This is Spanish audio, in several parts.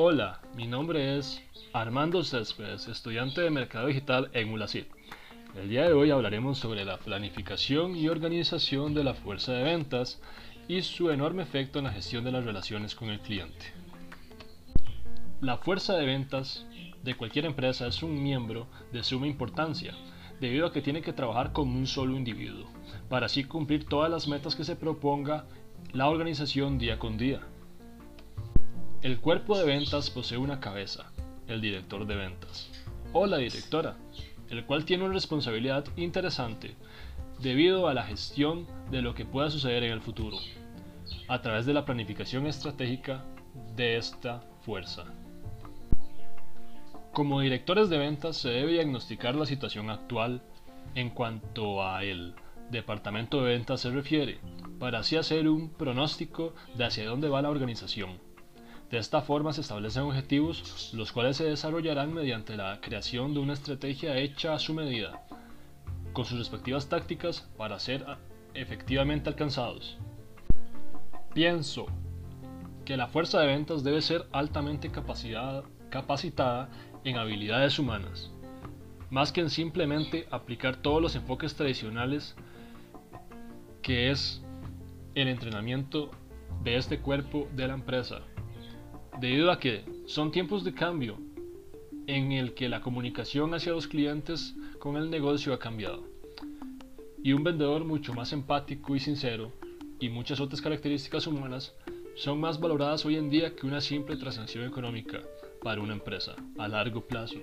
Hola, mi nombre es Armando Céspedes, estudiante de Mercado Digital en ULACID. El día de hoy hablaremos sobre la planificación y organización de la fuerza de ventas y su enorme efecto en la gestión de las relaciones con el cliente. La fuerza de ventas de cualquier empresa es un miembro de suma importancia, debido a que tiene que trabajar como un solo individuo, para así cumplir todas las metas que se proponga la organización día con día. El cuerpo de ventas posee una cabeza, el director de ventas, o la directora, el cual tiene una responsabilidad interesante debido a la gestión de lo que pueda suceder en el futuro, a través de la planificación estratégica de esta fuerza. Como directores de ventas se debe diagnosticar la situación actual en cuanto a el departamento de ventas se refiere, para así hacer un pronóstico de hacia dónde va la organización de esta forma se establecen objetivos, los cuales se desarrollarán mediante la creación de una estrategia hecha a su medida, con sus respectivas tácticas para ser efectivamente alcanzados. Pienso que la fuerza de ventas debe ser altamente capacitada en habilidades humanas, más que en simplemente aplicar todos los enfoques tradicionales que es el entrenamiento de este cuerpo de la empresa debido a que son tiempos de cambio en el que la comunicación hacia los clientes con el negocio ha cambiado. Y un vendedor mucho más empático y sincero y muchas otras características humanas son más valoradas hoy en día que una simple transacción económica para una empresa a largo plazo.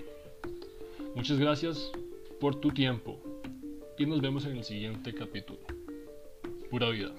Muchas gracias por tu tiempo y nos vemos en el siguiente capítulo. Pura vida.